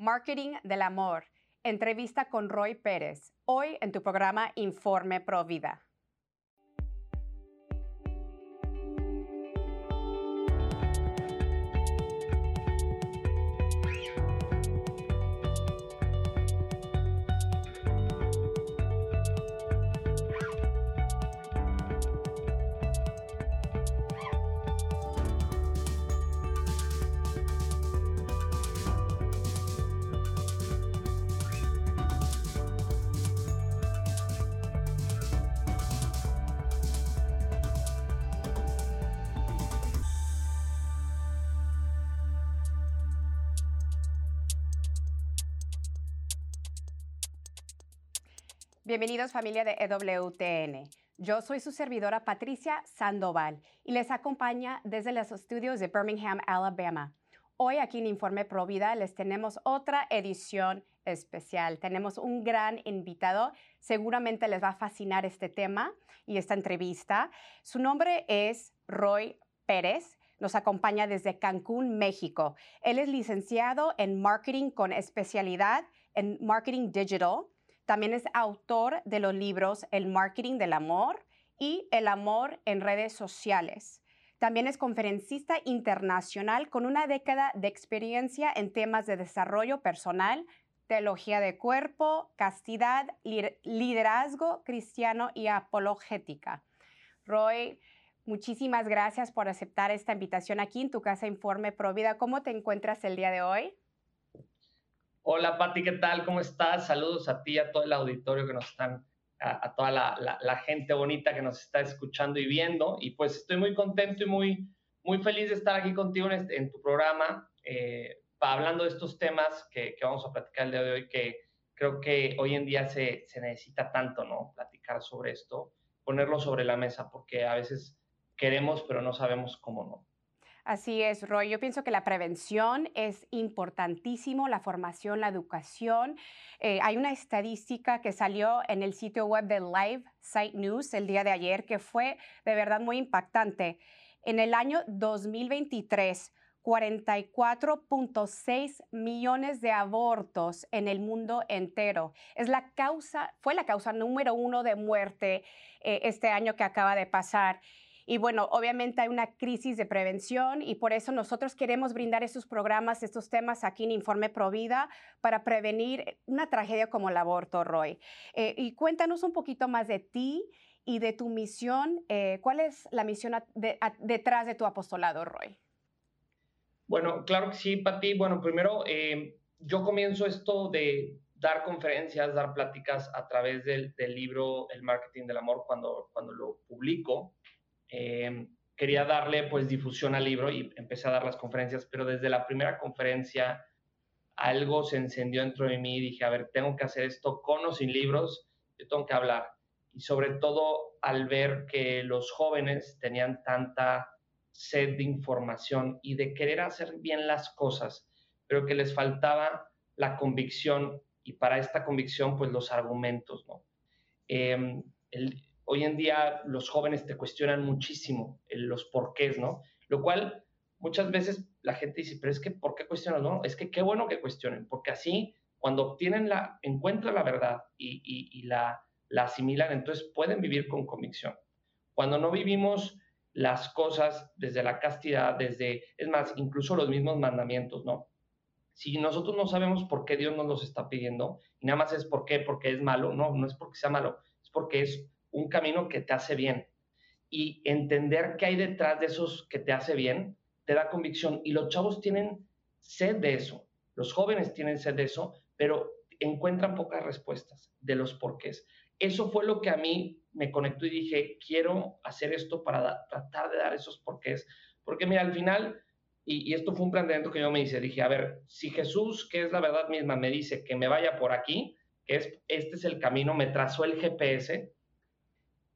Marketing del Amor. Entrevista con Roy Pérez. Hoy en tu programa Informe Pro Vida. Bienvenidos familia de EWTN. Yo soy su servidora Patricia Sandoval y les acompaña desde los estudios de Birmingham, Alabama. Hoy aquí en Informe Provida les tenemos otra edición especial. Tenemos un gran invitado. Seguramente les va a fascinar este tema y esta entrevista. Su nombre es Roy Pérez. Nos acompaña desde Cancún, México. Él es licenciado en marketing con especialidad en marketing digital también es autor de los libros El marketing del amor y El amor en redes sociales. También es conferencista internacional con una década de experiencia en temas de desarrollo personal, teología de cuerpo, castidad, liderazgo cristiano y apologética. Roy, muchísimas gracias por aceptar esta invitación aquí en tu casa Informe Provida. ¿Cómo te encuentras el día de hoy? Hola Pati, ¿qué tal? ¿Cómo estás? Saludos a ti, a todo el auditorio que nos están, a, toda la, gente bonita que nos está escuchando y viendo. Y pues estoy muy contento y muy, muy feliz de estar aquí contigo en, este, tu programa, eh, hablando de estos temas que, vamos a platicar el día de hoy, que creo que hoy en día se, se necesita tanto, ¿no? Platicar sobre esto, ponerlo sobre la mesa, porque a veces queremos, pero no sabemos cómo no. Así es, Roy. Yo pienso que la prevención es importantísimo, la formación, la educación. Eh, hay una estadística que salió en el sitio web de Live Site News el día de ayer que fue de verdad muy impactante. En el año 2023, 44.6 millones de abortos en el mundo entero. Es la causa, fue la causa número uno de muerte eh, este año que acaba de pasar. Y bueno, obviamente hay una crisis de prevención y por eso nosotros queremos brindar estos programas, estos temas aquí en Informe Provida para prevenir una tragedia como el aborto, Roy. Eh, y cuéntanos un poquito más de ti y de tu misión. Eh, ¿Cuál es la misión detrás de tu apostolado, Roy? Bueno, claro que sí, Pati. Bueno, primero, eh, yo comienzo esto de dar conferencias, dar pláticas a través del, del, libro El Marketing del Amor cuando, cuando lo publico. Em, quería darle pues difusión al libro y empecé a dar las conferencias, pero desde la primera conferencia algo se encendió dentro de mí y dije, a ver, tengo que hacer esto con o sin libros, yo tengo que hablar. Y sobre todo al ver que los jóvenes tenían tanta sed de información y de querer hacer bien las cosas, pero que les faltaba la convicción y para esta convicción pues los argumentos, ¿no? El, hoy en día los jóvenes te cuestionan muchísimo los porqués, ¿no? Lo cual muchas veces la gente dice, pero es que ¿por qué cuestionan? No, es que qué bueno que cuestionen, porque así cuando obtienen la, encuentran la verdad y, la, la asimilan, entonces pueden vivir con convicción. Cuando no vivimos las cosas desde la castidad, desde, es más, incluso los mismos mandamientos, ¿no? Si nosotros no sabemos por qué Dios nos los está pidiendo, y nada más es por qué, porque es malo, no, no es porque sea malo, es porque es un camino que te hace bien. Y entender qué hay detrás de esos que te hace bien, te da convicción. Y los chavos tienen sed de eso, los jóvenes tienen sed de eso, pero encuentran pocas respuestas de los porqués. Eso fue lo que a mí me conectó y dije, quiero hacer esto para tratar de dar esos porqués. Porque mira, al final, y, esto fue un planteamiento que yo me hice, dije, a ver, si Jesús, que es la verdad misma, me dice que me vaya por aquí, que es, este es el camino, me trazó el GPS,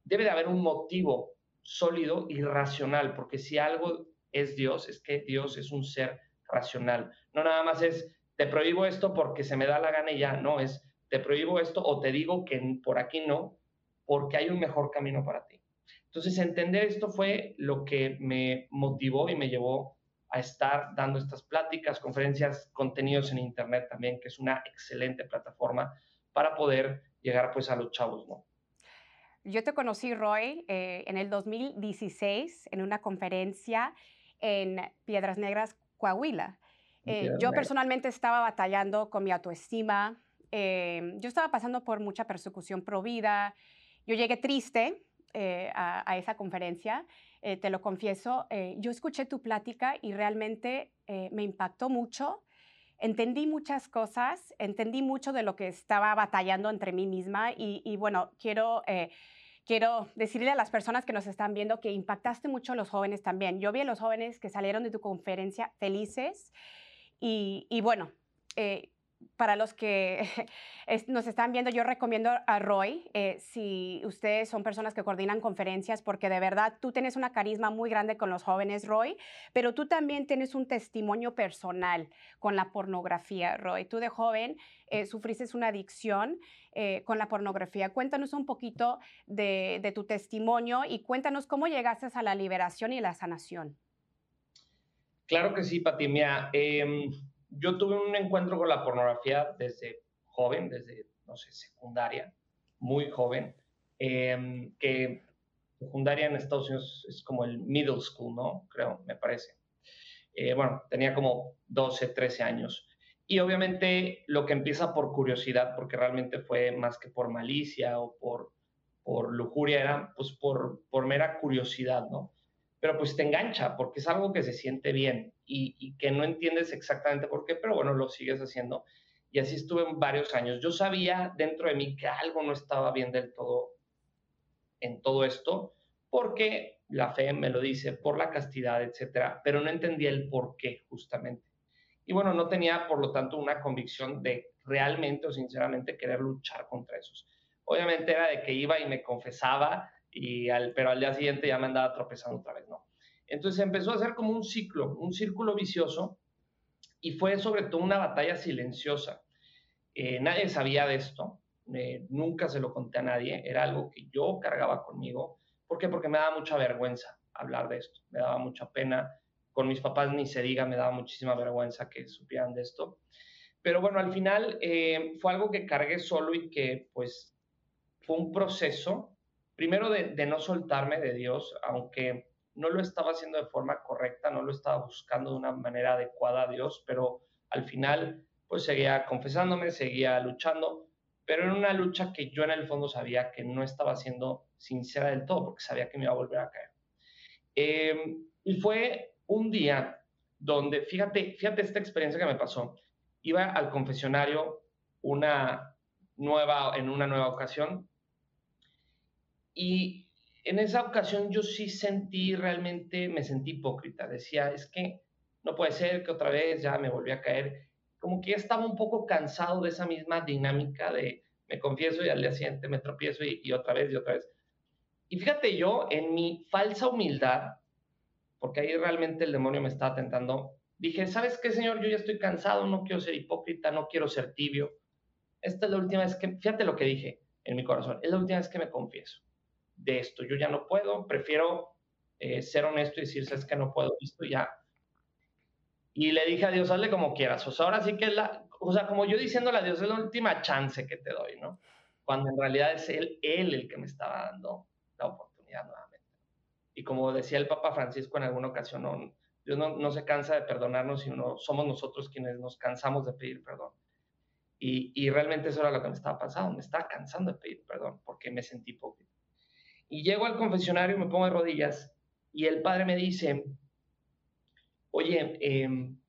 debe de haber un motivo sólido y racional, porque si algo es Dios, es que Dios es un ser racional. No nada más es, te prohíbo esto porque se me da la gana y ya, no, es, te prohíbo esto o te digo que por aquí no, porque hay un mejor camino para ti. Entonces, entender esto fue lo que me motivó y me llevó a estar dando estas pláticas, conferencias, contenidos en Internet también, que es una excelente plataforma para poder llegar pues a los chavos, ¿no? Yo te conocí, Roy, eh, en el 2016 en una conferencia en Piedras Negras, Coahuila. Eh, yo personalmente estaba batallando con mi autoestima. Eh, yo estaba pasando por mucha persecución pro vida. Yo llegué triste a, a, esa conferencia, te lo confieso. yo escuché tu plática y realmente me impactó mucho entendí muchas cosas, entendí mucho de lo que estaba batallando entre mí misma y, bueno, quiero... Eh, quiero decirle a las personas que nos están viendo que impactaste mucho a los jóvenes también. Yo vi a los jóvenes que salieron de tu conferencia felices y, y bueno, eh, para los que nos están viendo, yo recomiendo a Roy, eh, si ustedes son personas que coordinan conferencias, porque de verdad tú tienes una carisma muy grande con los jóvenes, Roy, pero tú también tienes un testimonio personal con la pornografía, Roy. Tú de joven eh, sufriste una adicción eh, con la pornografía. Cuéntanos un poquito de, tu testimonio y cuéntanos cómo llegaste a la liberación y la sanación. Claro que sí, Patimia. Em, yo tuve un encuentro con la pornografía desde joven, desde, no sé, secundaria, muy joven, em, que secundaria en Estados Unidos es como el middle school, ¿no? Creo, me parece. Eh, bueno, tenía como 12, 13 años. Y obviamente lo que empieza por curiosidad, porque realmente fue más que por malicia o por, por lujuria, era pues por, por mera curiosidad, ¿no? Pero pues te engancha porque es algo que se siente bien y, que no entiendes exactamente por qué, pero bueno, lo sigues haciendo. Y así estuve varios años. Yo sabía dentro de mí que algo no estaba bien del todo en todo esto, porque la fe me lo dice, por la castidad, etcétera, pero no entendía el por qué justamente. Y bueno, no tenía, por lo tanto, una convicción de realmente o sinceramente querer luchar contra esos. Obviamente era de que iba y me confesaba, y al, pero al día siguiente ya me andaba tropezando otra vez, ¿no? Entonces empezó a ser como un ciclo, un círculo vicioso y fue sobre todo una batalla silenciosa. Eh, nadie sabía de esto, eh, nunca se lo conté a nadie, era algo que yo cargaba conmigo. ¿Por qué? Porque me daba mucha vergüenza hablar de esto, me daba mucha pena. Con mis papás ni se diga, me daba muchísima vergüenza que supieran de esto. Pero bueno, al final eh, fue algo que cargué solo y que pues fue un proceso, primero de, de no soltarme de Dios, aunque no lo estaba haciendo de forma correcta, no lo estaba buscando de una manera adecuada a Dios, pero al final pues seguía confesándome, seguía luchando, pero en una lucha que yo en el fondo sabía que no estaba siendo sincera del todo, porque sabía que me iba a volver a caer. Em, y fue un día donde, fíjate, fíjate esta experiencia que me pasó. Iba al confesionario una nueva, en una nueva ocasión y en esa ocasión yo sí sentí realmente, me sentí hipócrita. Decía, es que no puede ser que otra vez ya me volví a caer. Como que ya estaba un poco cansado de esa misma dinámica de me confieso y al día siguiente me tropiezo y, otra vez y otra vez. Y fíjate yo, en mi falsa humildad, porque ahí realmente el demonio me estaba tentando, dije, ¿sabes qué, Señor? Yo ya estoy cansado, no quiero ser hipócrita, no quiero ser tibio. Esta es la última vez que, fíjate lo que dije en mi corazón, es la última vez que me confieso de esto. Yo ya no puedo, prefiero eh, ser honesto y decir, sabes que no puedo, esto ya. Y le dije a Dios, hazle como quieras. O sea, ahora sí que es la, o sea, como yo diciéndole a Dios, es la última chance que te doy, ¿no? Cuando en realidad es Él, Él el que me estaba dando la oportunidad nuevamente. Y como decía el Papa Francisco en alguna ocasión, no, Dios no, no se cansa de perdonarnos, sino somos nosotros quienes nos cansamos de pedir perdón. Y, y, realmente eso era lo que me estaba pasando, me estaba cansando de pedir perdón porque me sentí hipócrita. Y llego al confesionario, me pongo de rodillas y el padre me dice, oye, em,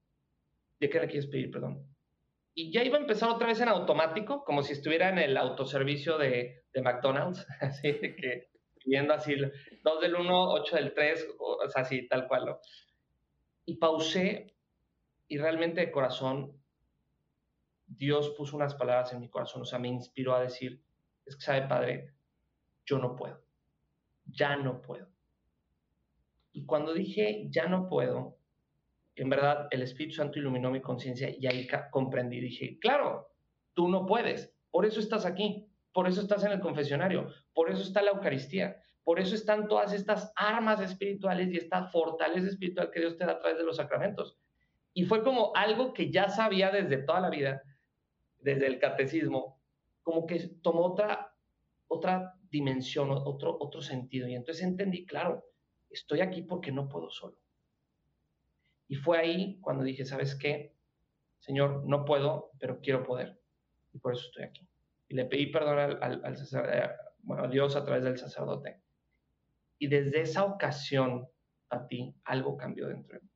¿de qué le quieres pedir perdón? Y ya iba a empezar otra vez en automático, como si estuviera en el autoservicio de, de McDonald's, así que pidiendo así, 2 del 1, 8 del 3, o sea, así, tal cual. ¿no? Y pausé y realmente de corazón, Dios puso unas palabras en mi corazón, o sea, me inspiró a decir, es que sabe, Padre, yo no puedo ya no puedo. Y cuando dije, ya no puedo, en verdad el Espíritu Santo iluminó mi conciencia y ahí comprendí, dije, claro, tú no puedes, por eso estás aquí, por eso estás en el confesionario, por eso está la Eucaristía, Por eso están todas estas armas espirituales y esta fortaleza espiritual que Dios te da a través de los sacramentos. Y fue como algo que ya sabía desde toda la vida, desde el catecismo, como que tomó otra, otra dimensión, otro, otro sentido. Y entonces entendí, claro, estoy aquí porque no puedo solo. Y fue ahí cuando dije, ¿sabes qué? Señor, no puedo, pero quiero poder. Y por eso estoy aquí. Y le pedí perdón al, al, eh, bueno, a Dios a través del sacerdote. Y desde esa ocasión a ti algo cambió dentro de mí.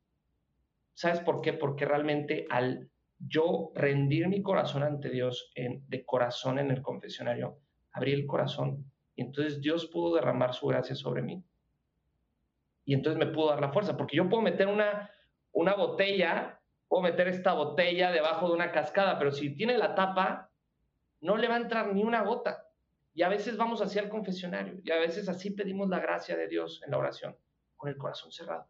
¿Sabes por qué? Porque realmente al yo rendir mi corazón ante Dios en, de corazón en el confesionario, abrí el corazón y entonces Dios pudo derramar su gracia sobre mí. Y entonces me pudo dar la fuerza, porque yo puedo meter una, una botella, puedo meter esta botella debajo de una cascada, pero si tiene la tapa, no le va a entrar ni una gota. Y a veces vamos hacia el confesionario y a veces así pedimos la gracia de Dios en la oración, con el corazón cerrado.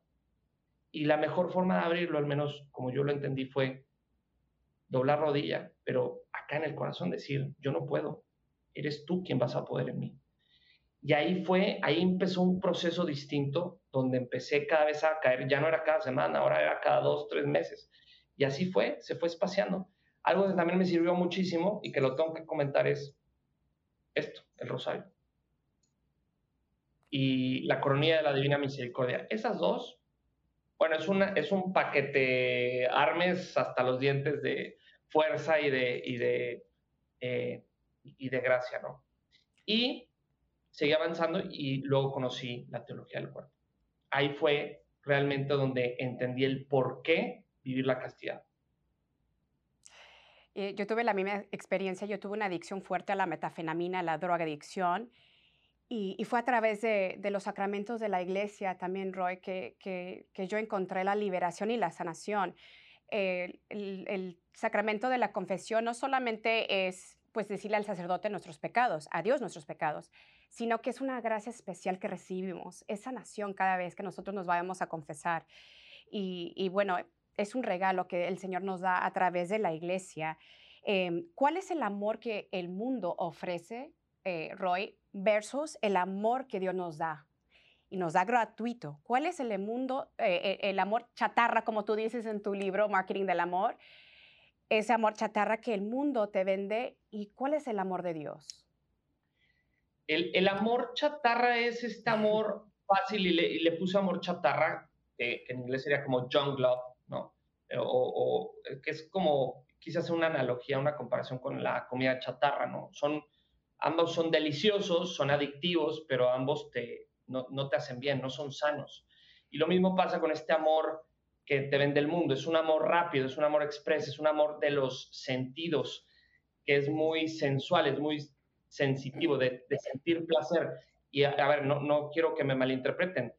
Y la mejor forma de abrirlo, al menos como yo lo entendí, fue doblar rodilla, pero acá en el corazón decir, yo no puedo, eres tú quien vas a poder en mí. Y ahí fue, ahí empezó un proceso distinto donde empecé cada vez a caer, ya no era cada semana, ahora era cada dos, tres meses. Y así fue, se fue espaciando. Algo que también me sirvió muchísimo y que lo tengo que comentar es esto, el rosario. Y la coronilla de la Divina Misericordia. Esas dos, bueno, es, una, es un paquete armes hasta los dientes de fuerza y de, y de, eh, y de gracia, ¿no? Y seguí avanzando y luego conocí la teología del cuerpo. Ahí fue realmente donde entendí el por qué vivir la castidad. Eh, yo tuve la misma experiencia, yo tuve una adicción fuerte a la metafenamina, a la drogadicción, y, y fue a través de, de, los sacramentos de la iglesia también, Roy, que, que, que yo encontré la liberación y la sanación. el, el, sacramento de la confesión no solamente es pues decirle al sacerdote nuestros pecados, a Dios nuestros pecados, sino que es una gracia especial que recibimos, esa sanación cada vez que nosotros nos vayamos a confesar. Y, bueno, es un regalo que el Señor nos da a través de la iglesia. Eh, ¿Cuál es el amor que el mundo ofrece, eh, Roy, versus el amor que Dios nos da? Y nos da gratuito. ¿Cuál es el, mundo, eh, el amor chatarra, como tú dices en tu libro, Marketing del Amor? Ese amor chatarra que el mundo te vende. ¿Y cuál es el amor de Dios? El, amor chatarra es este amor fácil y le, y le puse amor chatarra, que en inglés sería como junk love, ¿no? O, eh, que es como, quise hacer una analogía, una comparación con la comida chatarra, ¿no? Son, ambos son deliciosos, son adictivos, pero ambos te, no, no te hacen bien, no son sanos. Y lo mismo pasa con este amor que te vende el mundo. Es un amor rápido, es un amor express, es un amor de los sentidos, que es muy sensual, es muy sensitivo, de, de sentir placer. Y a, a, ver, no, no quiero que me malinterpreten.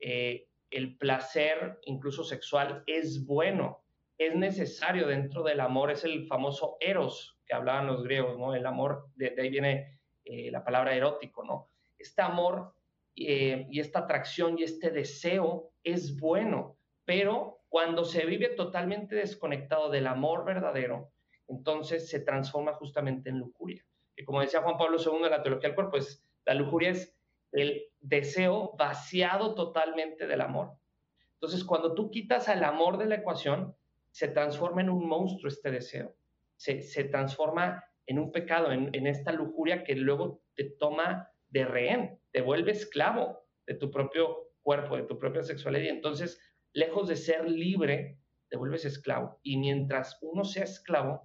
Eh, el placer, incluso sexual, es bueno, es necesario dentro del amor, es el famoso eros que hablaban los griegos, ¿no? El amor, de, de ahí viene eh, la palabra erótico, ¿no? Este amor eh, y esta atracción y este deseo es bueno, pero cuando se vive totalmente desconectado del amor verdadero, entonces se transforma justamente en lujuria. Y como decía Juan Pablo II la teología del cuerpo, pues la lujuria es el deseo vaciado totalmente del amor. Entonces, cuando tú quitas al amor de la ecuación, se transforma en un monstruo este deseo, se, se transforma en un pecado, en, en, esta lujuria que luego te toma de rehén, te vuelve esclavo de tu propio cuerpo, de tu propia sexualidad. Y entonces, lejos de ser libre, te vuelves esclavo. Y mientras uno sea esclavo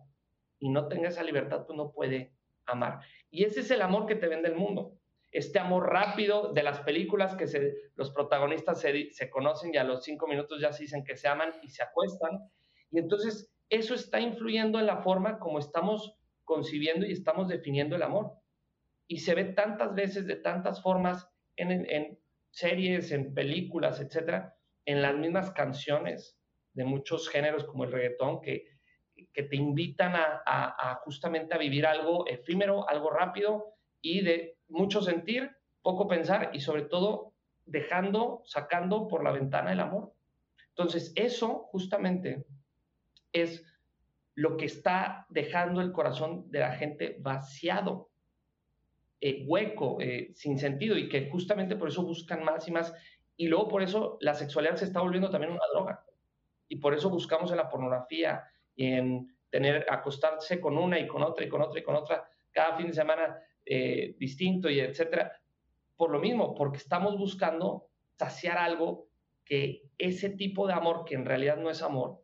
y no tenga esa libertad, pues no puede amar. Y ese es el amor que te vende el mundo este amor rápido de las películas que se, los protagonistas se, se, conocen y a los cinco minutos ya se dicen que se aman y se acuestan. Y entonces eso está influyendo en la forma como estamos concibiendo y estamos definiendo el amor. Y se ve tantas veces, de tantas formas, en, en, en series, en películas, etcétera, en las mismas canciones de muchos géneros como el reggaetón, que, que te invitan a, justamente a vivir algo efímero, algo rápido y de mucho sentir, poco pensar y sobre todo dejando, sacando por la ventana el amor. Entonces, eso justamente es lo que está dejando el corazón de la gente vaciado. eh, hueco, eh, sin sentido, y que justamente por eso buscan más y más. Y luego por eso la sexualidad se está volviendo también una droga. Y por eso buscamos en la pornografía y en tener, acostarse con una y con otra y con otra y con otra cada fin de semana eh, distinto y etcétera. Por lo mismo, porque estamos buscando saciar algo que ese tipo de amor, que en realidad no es amor,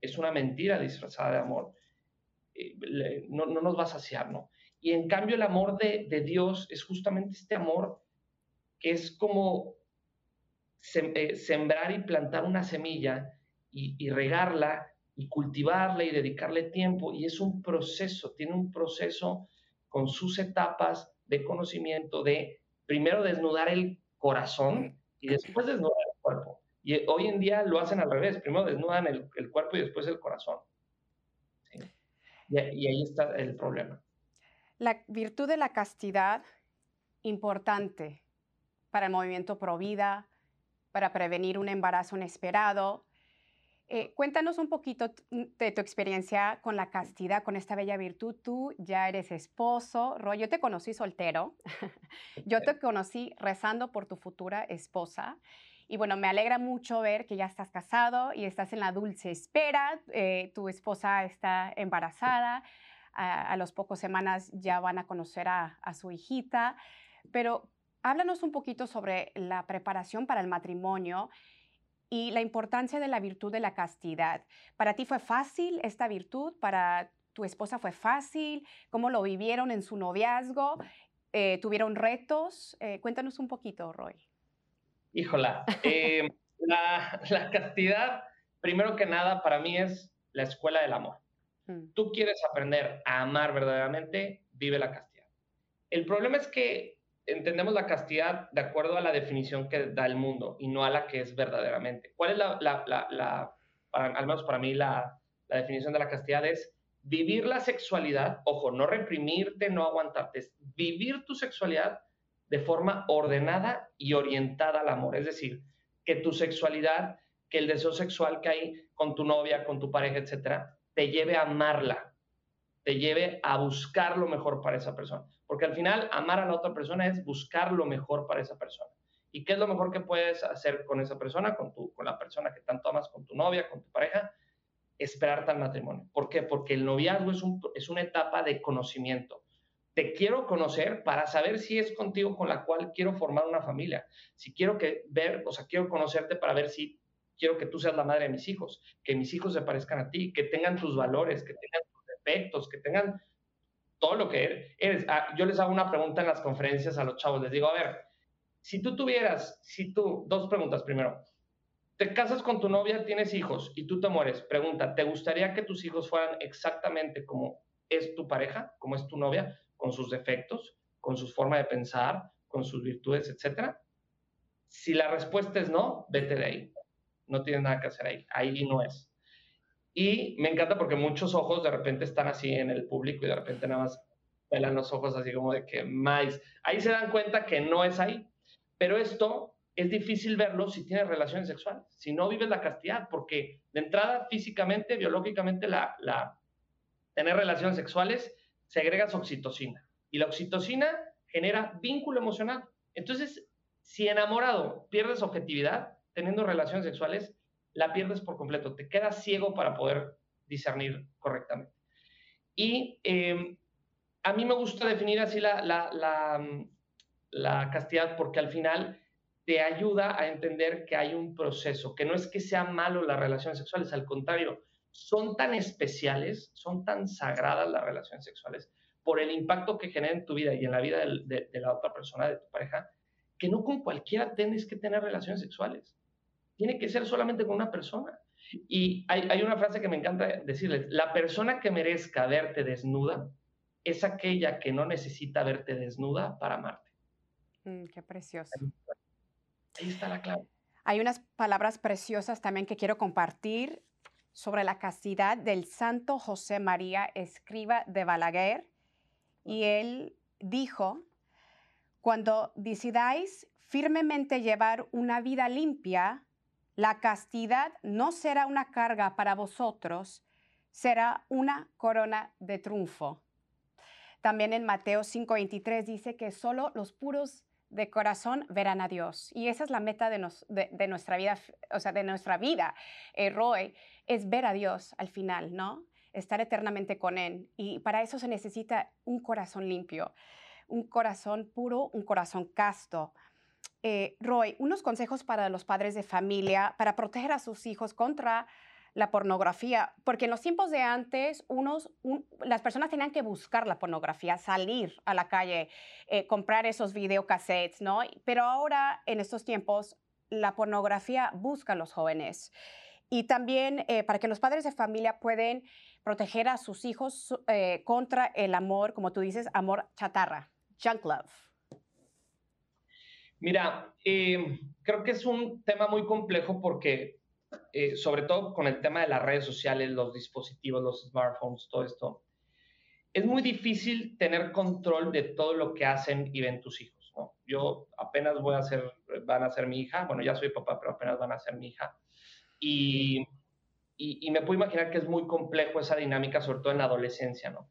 es una mentira disfrazada de amor, no, no, nos va a saciar, ¿no? Y en cambio el amor de, de Dios es justamente este amor que es como eh, sembrar y plantar una semilla y, regarla y cultivarla y dedicarle tiempo. Y es un proceso, tiene un proceso con sus etapas de conocimiento, de primero desnudar el corazón y después desnudar el cuerpo. Y hoy en día lo hacen al revés, primero desnudan el, cuerpo y después el corazón. y ahí está el problema. La virtud de la castidad, importante para el movimiento pro vida, para prevenir un embarazo inesperado. Eh, cuéntanos un poquito de tu experiencia con la castidad, con esta bella virtud. Tú ya eres esposo, Roy, yo te conocí soltero, yo te conocí rezando por tu futura esposa. Y bueno, me alegra mucho ver que ya estás casado y estás en la dulce espera, eh, tu esposa está embarazada, a, a los pocos semanas ya van a conocer a, a su hijita, pero Háblanos un poquito sobre la preparación para el matrimonio y la importancia de la virtud de la castidad. ¿Para ti fue fácil esta virtud? ¿Para tu esposa fue fácil? ¿Cómo lo vivieron en su noviazgo? Eh, ¿Tuvieron retos? Eh, cuéntanos un poquito, Roy. Híjola, eh, la, castidad, primero que nada, para mí es la escuela del amor. Mm. Tú quieres aprender a amar verdaderamente, vive la castidad. El problema es que entendemos la castidad de acuerdo a la definición que da el mundo y no a la que es verdaderamente. ¿Cuál es la, la, al menos para mí, la, definición de la castidad? Es vivir la sexualidad, ojo, no reprimirte, no aguantarte, es vivir tu sexualidad de forma ordenada y orientada al amor. Es decir, que tu sexualidad, que el deseo sexual que hay con tu novia, con tu pareja, etcétera, te lleve a amarla, te lleve a buscar lo mejor para esa persona. Porque al final, amar a la otra persona es buscar lo mejor para esa persona. ¿Y qué es lo mejor que puedes hacer con esa persona, con, tu, con la persona que tanto amas, con tu novia, con tu pareja? Esperarte al matrimonio. ¿Por qué? Porque el noviazgo es, un, es una etapa de conocimiento. Te quiero conocer para saber si es contigo con la cual quiero formar una familia. Si quiero que ver, o sea, quiero conocerte para ver si quiero que tú seas la madre de mis hijos, que mis hijos se parezcan a ti, que tengan tus valores, que tengan que tengan todo lo que eres. Ah, yo les hago una pregunta en las conferencias a los chavos, les digo, a ver, si tú tuvieras, si tú, dos preguntas primero, te casas con tu novia, tienes hijos y tú te mueres, pregunta, ¿te gustaría que tus hijos fueran exactamente como es tu pareja, como es tu novia, con sus defectos, con su forma de pensar, con sus virtudes, etcétera? Si la respuesta es no, vete de ahí. No tienes nada que hacer ahí. Ahí no es. Y me encanta porque muchos ojos de repente están así en el público y de repente nada más pelan los ojos así como de que más. Ahí se dan cuenta que no es ahí. Pero esto es difícil verlo si tienes relaciones sexuales, si no vives la castidad, porque de entrada físicamente, biológicamente, la, la, tener relaciones sexuales segrega oxitocina. Y la oxitocina genera vínculo emocional. Entonces, si enamorado pierdes objetividad teniendo relaciones sexuales, la pierdes por completo, te quedas ciego para poder discernir correctamente. Y em, a mí me gusta definir así la, la, castidad porque al final te ayuda a entender que hay un proceso, que no es que sean malo las relaciones sexuales, al contrario, son tan especiales, son tan sagradas las relaciones sexuales por el impacto que generan en tu vida y en la vida de, de la otra persona, de tu pareja, que no con cualquiera tienes que tener relaciones sexuales tiene que ser solamente con una persona. Y hay, una frase que me encanta decirles, la persona que merezca verte desnuda es aquella que no necesita verte desnuda para amarte. Mm, qué precioso. Ahí está la clave. Hay unas palabras preciosas también que quiero compartir sobre la castidad del santo José María Escriba de Balaguer. Y él dijo, cuando decidáis firmemente llevar una vida limpia, la castidad no será una carga para vosotros, será una corona de triunfo. También en Mateo 5:23 dice que solo los puros de corazón verán a Dios. Y esa es la meta de, nuestra vida, o sea, de nuestra vida, eh, Roy, es ver a Dios al final, ¿no? Estar eternamente con Él. Y para eso se necesita un corazón limpio, un corazón puro, un corazón casto. Eh, Roy, unos consejos para los padres de familia para proteger a sus hijos contra la pornografía, porque en los tiempos de antes, las personas tenían que buscar la pornografía, salir a la calle, eh, comprar esos videocassettes, ¿no? Pero ahora, en estos tiempos, la pornografía busca a los jóvenes. Y también eh, para que los padres de familia pueden proteger a sus hijos contra el amor, como tú dices, amor chatarra, junk love. Mira, creo que es un tema muy complejo porque eh, sobre todo con el tema de las redes sociales, los dispositivos, los smartphones, todo esto, es muy difícil tener control de todo lo que hacen y ven tus hijos. ¿no? Yo apenas voy a ser, van a ser mi hija, bueno, ya soy papá, pero apenas van a ser mi hija. Y, y, y me puedo imaginar que es muy complejo esa dinámica, sobre todo en la adolescencia, ¿no?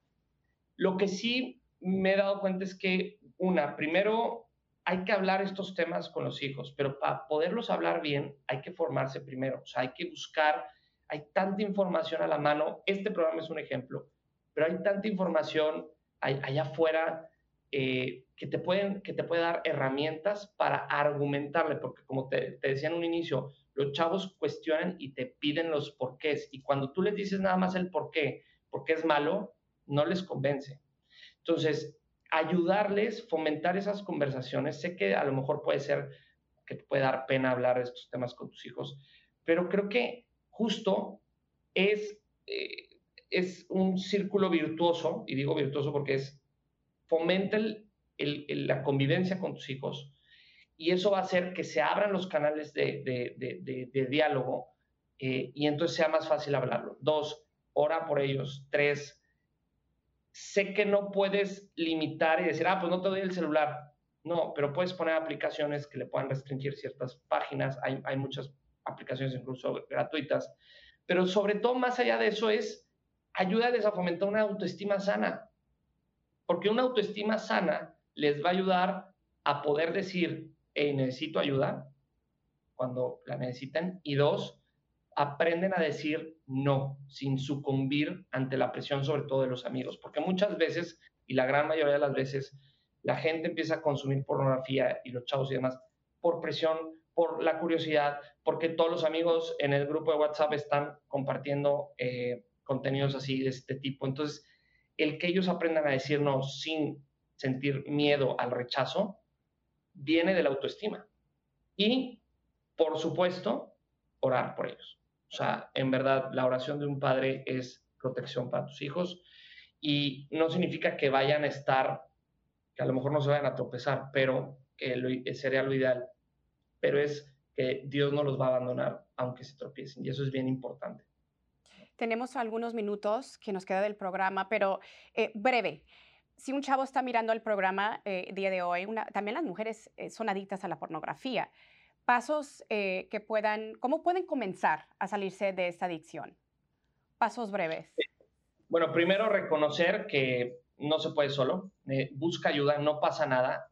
Lo que sí me he dado cuenta es que, una, primero hay que hablar estos temas con los hijos, pero para poderlos hablar bien hay que formarse primero, o sea, hay que buscar, hay tanta información a la mano, este programa es un ejemplo, pero hay tanta información allá afuera eh, que, te pueden, que te puede dar herramientas para argumentarle, porque como te, te decía en un inicio, los chavos cuestionan y te piden los porqués, y cuando tú les dices nada más el porqué, porque es malo, no les convence. Entonces, ayudarles, fomentar esas conversaciones. Sé que a lo mejor puede ser que te puede dar pena hablar de estos temas con tus hijos, pero creo que justo es, eh, es un círculo virtuoso, y digo virtuoso porque es fomenta la convivencia con tus hijos, y eso va a hacer que se abran los canales de, diálogo eh, y entonces sea más fácil hablarlo. Dos, ora por ellos. Tres, sé que no puedes limitar y decir, ah, pues no te doy el celular. No, pero puedes poner aplicaciones que le puedan restringir ciertas páginas. Hay, hay muchas aplicaciones incluso gratuitas. Pero sobre todo, más allá de eso, es ayudarles a fomentar una autoestima sana. Porque una autoestima sana les va a ayudar a poder decir, hey, necesito ayuda cuando la necesitan. Y dos, aprenden a decir no sin sucumbir ante la presión, sobre todo de los amigos, porque muchas veces, y la gran mayoría de las veces, la gente empieza a consumir pornografía y los chavos y demás por presión, por la curiosidad, porque todos los amigos en el grupo de WhatsApp están compartiendo eh, contenidos así de este tipo. Entonces, el que ellos aprendan a decir no sin sentir miedo al rechazo, viene de la autoestima. Y, por supuesto, orar por ellos. O sea, en verdad, la oración de un padre es protección para tus hijos y no significa que vayan a estar, que a lo mejor no se vayan a tropezar, pero que sería lo ideal. Pero es que Dios no los va a abandonar aunque se tropiecen y eso es bien importante. Tenemos algunos minutos que nos queda del programa, pero eh, breve. Si un chavo está mirando el programa eh, día de hoy, también las mujeres eh, son adictas a la pornografía pasos eh, que puedan, ¿cómo pueden comenzar a salirse de esta adicción? Pasos breves. Bueno, primero reconocer que no se puede solo, eh, busca ayuda, no pasa nada,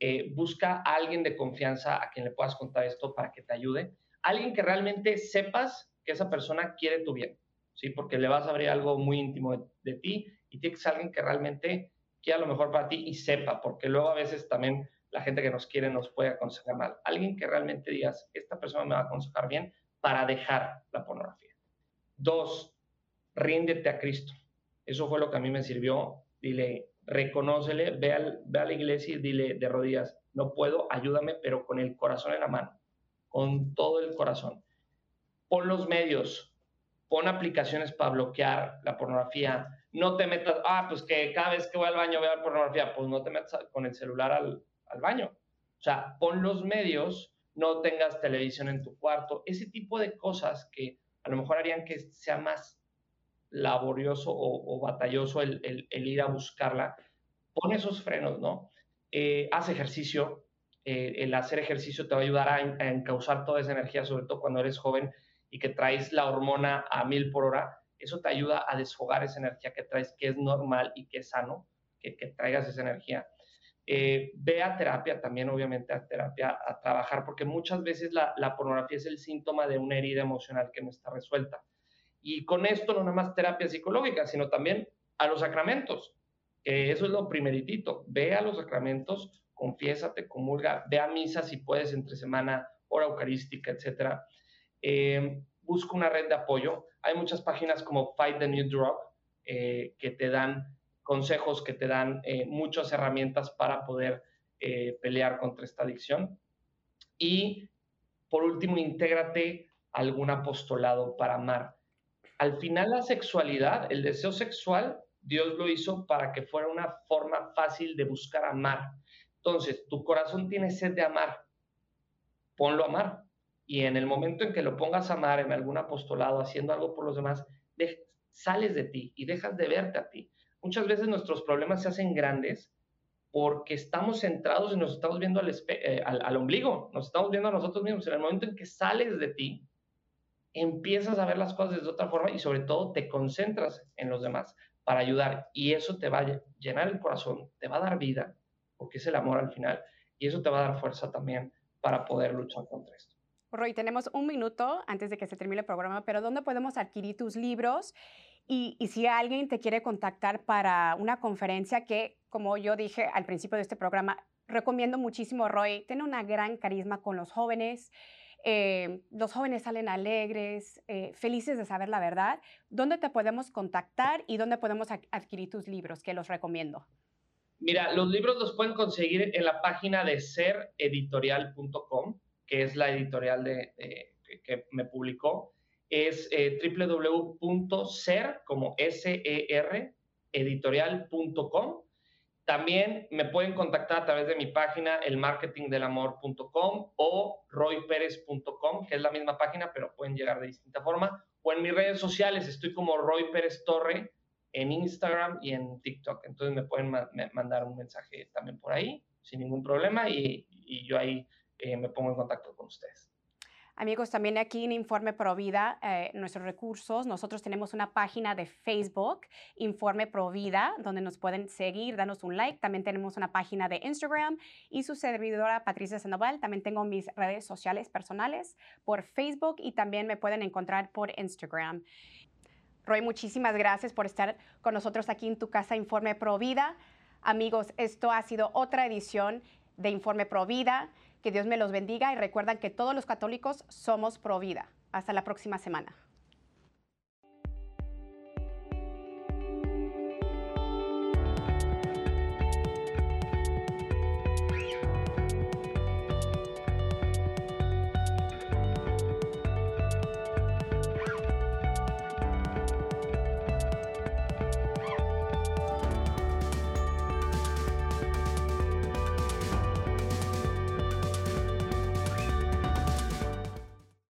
eh, busca a alguien de confianza a quien le puedas contar esto para que te ayude, alguien que realmente sepas que esa persona quiere tu bien, ¿sí? Porque le vas a abrir algo muy íntimo de, ti y tiene que alguien que realmente quiera lo mejor para ti y sepa, porque luego a veces también la gente que nos quiere nos puede aconsejar mal. Alguien que realmente digas, esta persona me va a aconsejar bien para dejar la pornografía. Dos, ríndete a Cristo. Eso fue lo que a mí me sirvió. Dile, reconócele, ve, ve a la iglesia y dile de rodillas, no puedo, ayúdame, pero con el corazón en la mano, con todo el corazón. Pon los medios, pon aplicaciones para bloquear la pornografía. No te metas, ah, pues que cada vez que voy al baño veo pornografía, pues no te metas con el celular al, al baño. O sea, pon los medios, no tengas televisión en tu cuarto, ese tipo de cosas que a lo mejor harían que sea más laborioso o, batalloso el, ir a buscarla. Pon esos frenos, ¿no? Eh, haz ejercicio. Eh, el hacer ejercicio te va a ayudar a, encauzar toda esa energía, sobre todo cuando eres joven y que traes la hormona a mil por hora. Eso te ayuda a desfogar esa energía que traes, que es normal y que es sano que, traigas esa energía. Eh, ve a terapia también, obviamente, a terapia, a trabajar, porque muchas veces la, pornografía es el síntoma de una herida emocional que no está resuelta. Y con esto no nada más terapia psicológica, sino también a los sacramentos. eso es lo primeritito. Ve a los sacramentos, confiésate, comulga, ve a misa si puedes entre semana, hora eucarística, etc. Eh, busca una red de apoyo. Hay muchas páginas como Fight the New Drug eh, que te dan consejos, que te dan eh, muchas herramientas para poder pelear contra esta adicción. Y por último, intégrate a algún apostolado para amar. Al final, la sexualidad, el deseo sexual, Dios lo hizo para que fuera una forma fácil de buscar amar. Entonces, tu corazón tiene sed de amar, ponlo a amar. Y en el momento en que lo pongas a amar en algún apostolado, haciendo algo por los demás, sales de ti y dejas de verte a ti. Muchas veces nuestros problemas se hacen grandes porque estamos centrados y nos estamos viendo al, eh, al, ombligo, nos estamos viendo a nosotros mismos. En el momento en que sales de ti, empiezas a ver las cosas de otra forma y sobre todo te concentras en los demás para ayudar. Y eso te va a llenar el corazón, te va a dar vida, porque es el amor al final, y eso te va a dar fuerza también para poder luchar contra esto. Roy, tenemos un minuto antes de que se termine el programa, pero ¿dónde podemos adquirir tus libros? Y, si alguien te quiere contactar para una conferencia que, como yo dije al principio de este programa, recomiendo muchísimo, Roy, tiene una gran carisma con los jóvenes. Eh, los jóvenes salen alegres, eh, felices de saber la verdad. ¿Dónde te podemos contactar y dónde podemos adquirir tus libros, que los recomiendo? Mira, los libros los pueden conseguir en la página de sereditorial.com, que es la editorial de, que me publicó. Es eh, www.ser, como S-E-R, editorial.com. También me pueden contactar a través de mi página, elmarketingdelamor.com o royperez.com, que es la misma página, pero pueden llegar de distinta forma. O en mis redes sociales, estoy como Roy Pérez Torre en Instagram y en TikTok. Entonces me pueden mandar un mensaje también por ahí, sin ningún problema, y, yo ahí eh, me pongo en contacto con ustedes. Amigos, también aquí en Informe Provida, eh, nuestros recursos, nosotros tenemos una página de Facebook, Informe Provida, donde nos pueden seguir, danos un like. También tenemos una página de Instagram y su servidora Patricia Sandoval. También tengo mis redes sociales personales por Facebook y también me pueden encontrar por Instagram. Roy, muchísimas gracias por estar con nosotros aquí en tu casa Informe Provida. Amigos, esto ha sido otra edición de Informe Provida. Que Dios me los bendiga y recuerdan que todos los católicos somos pro vida. Hasta la próxima semana.